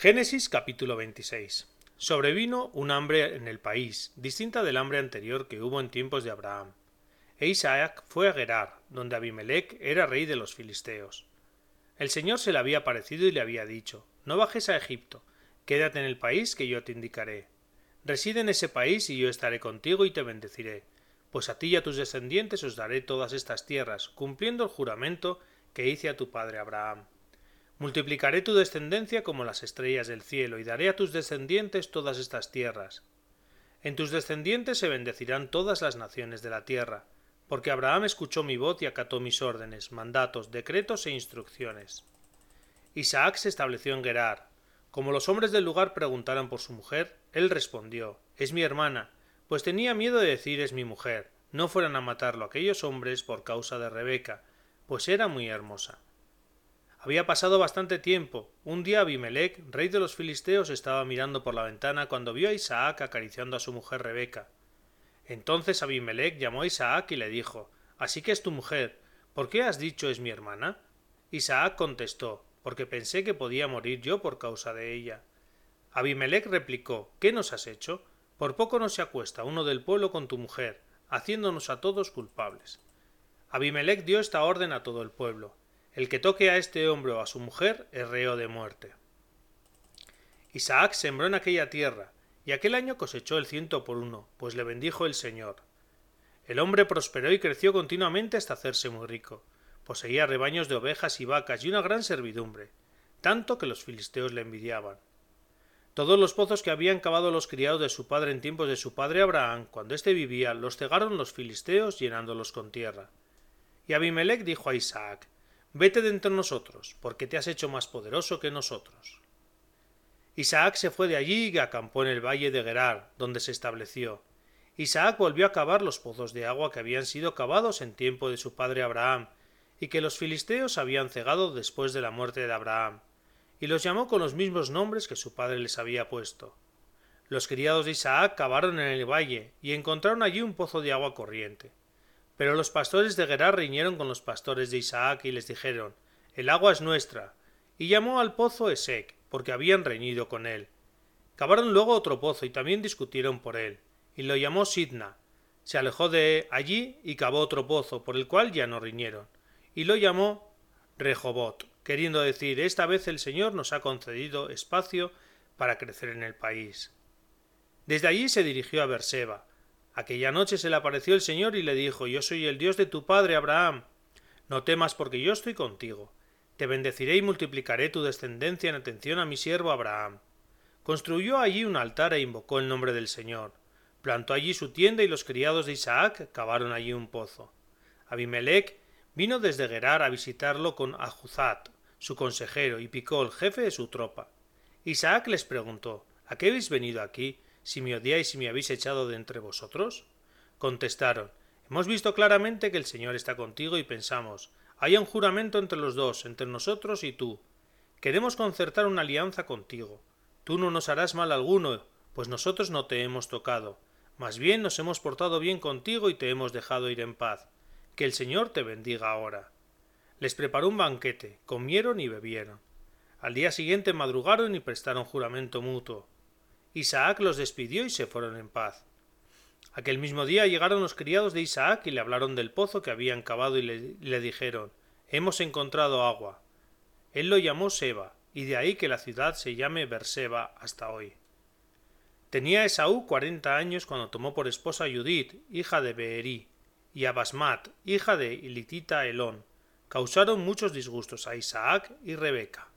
Génesis capítulo 26. Sobrevino un hambre en el país, distinta del hambre anterior que hubo en tiempos de Abraham. E Isaac fue a Gerar, donde Abimelech era rey de los filisteos. El Señor se le había parecido y le había dicho No bajes a Egipto, quédate en el país que yo te indicaré. Reside en ese país y yo estaré contigo y te bendeciré, pues a ti y a tus descendientes os daré todas estas tierras, cumpliendo el juramento que hice a tu padre Abraham. Multiplicaré tu descendencia como las estrellas del cielo, y daré a tus descendientes todas estas tierras. En tus descendientes se bendecirán todas las naciones de la tierra, porque Abraham escuchó mi voz y acató mis órdenes, mandatos, decretos e instrucciones. Isaac se estableció en Gerar. Como los hombres del lugar preguntaron por su mujer, él respondió Es mi hermana, pues tenía miedo de decir es mi mujer, no fueran a matarlo aquellos hombres por causa de Rebeca, pues era muy hermosa. Había pasado bastante tiempo. Un día Abimelech, rey de los filisteos, estaba mirando por la ventana cuando vio a Isaac acariciando a su mujer Rebeca. Entonces Abimelech llamó a Isaac y le dijo Así que es tu mujer. ¿Por qué has dicho es mi hermana? Isaac contestó Porque pensé que podía morir yo por causa de ella. Abimelech replicó ¿Qué nos has hecho? Por poco no se acuesta uno del pueblo con tu mujer, haciéndonos a todos culpables. Abimelech dio esta orden a todo el pueblo el que toque a este hombre o a su mujer es reo de muerte. Isaac sembró en aquella tierra, y aquel año cosechó el ciento por uno, pues le bendijo el Señor. El hombre prosperó y creció continuamente hasta hacerse muy rico. Poseía rebaños de ovejas y vacas y una gran servidumbre, tanto que los filisteos le envidiaban. Todos los pozos que habían cavado los criados de su padre en tiempos de su padre Abraham, cuando éste vivía, los cegaron los filisteos llenándolos con tierra. Y Abimelech dijo a Isaac Vete de entre nosotros, porque te has hecho más poderoso que nosotros. Isaac se fue de allí y acampó en el valle de Gerar, donde se estableció. Isaac volvió a cavar los pozos de agua que habían sido cavados en tiempo de su padre Abraham, y que los filisteos habían cegado después de la muerte de Abraham, y los llamó con los mismos nombres que su padre les había puesto. Los criados de Isaac cavaron en el valle, y encontraron allí un pozo de agua corriente. Pero los pastores de Gerar riñeron con los pastores de Isaac y les dijeron El agua es nuestra. Y llamó al pozo Esec, porque habían reñido con él. Cavaron luego otro pozo y también discutieron por él, y lo llamó Sidna. Se alejó de allí y cavó otro pozo, por el cual ya no riñeron, y lo llamó Rehobot, queriendo decir esta vez el Señor nos ha concedido espacio para crecer en el país. Desde allí se dirigió a Berseba, Aquella noche se le apareció el Señor y le dijo Yo soy el Dios de tu padre Abraham. No temas porque yo estoy contigo. Te bendeciré y multiplicaré tu descendencia en atención a mi siervo Abraham. Construyó allí un altar e invocó el nombre del Señor. Plantó allí su tienda y los criados de Isaac cavaron allí un pozo. Abimelech vino desde Gerar a visitarlo con Ajuzat, su consejero, y Picol, jefe de su tropa. Isaac les preguntó ¿A qué habéis venido aquí? Si me odiáis y me habéis echado de entre vosotros? Contestaron Hemos visto claramente que el Señor está contigo y pensamos hay un juramento entre los dos, entre nosotros y tú. Queremos concertar una alianza contigo. Tú no nos harás mal alguno, pues nosotros no te hemos tocado. Más bien nos hemos portado bien contigo y te hemos dejado ir en paz. Que el Señor te bendiga ahora. Les preparó un banquete, comieron y bebieron. Al día siguiente madrugaron y prestaron juramento mutuo. Isaac los despidió y se fueron en paz. Aquel mismo día llegaron los criados de Isaac y le hablaron del pozo que habían cavado y le, dijeron Hemos encontrado agua. Él lo llamó Seba, y de ahí que la ciudad se llame Berseba hasta hoy. Tenía Esaú cuarenta años cuando tomó por esposa a Judith, hija de Beerí, y a Basmat, hija de Ilitita Elón. Causaron muchos disgustos a Isaac y Rebeca.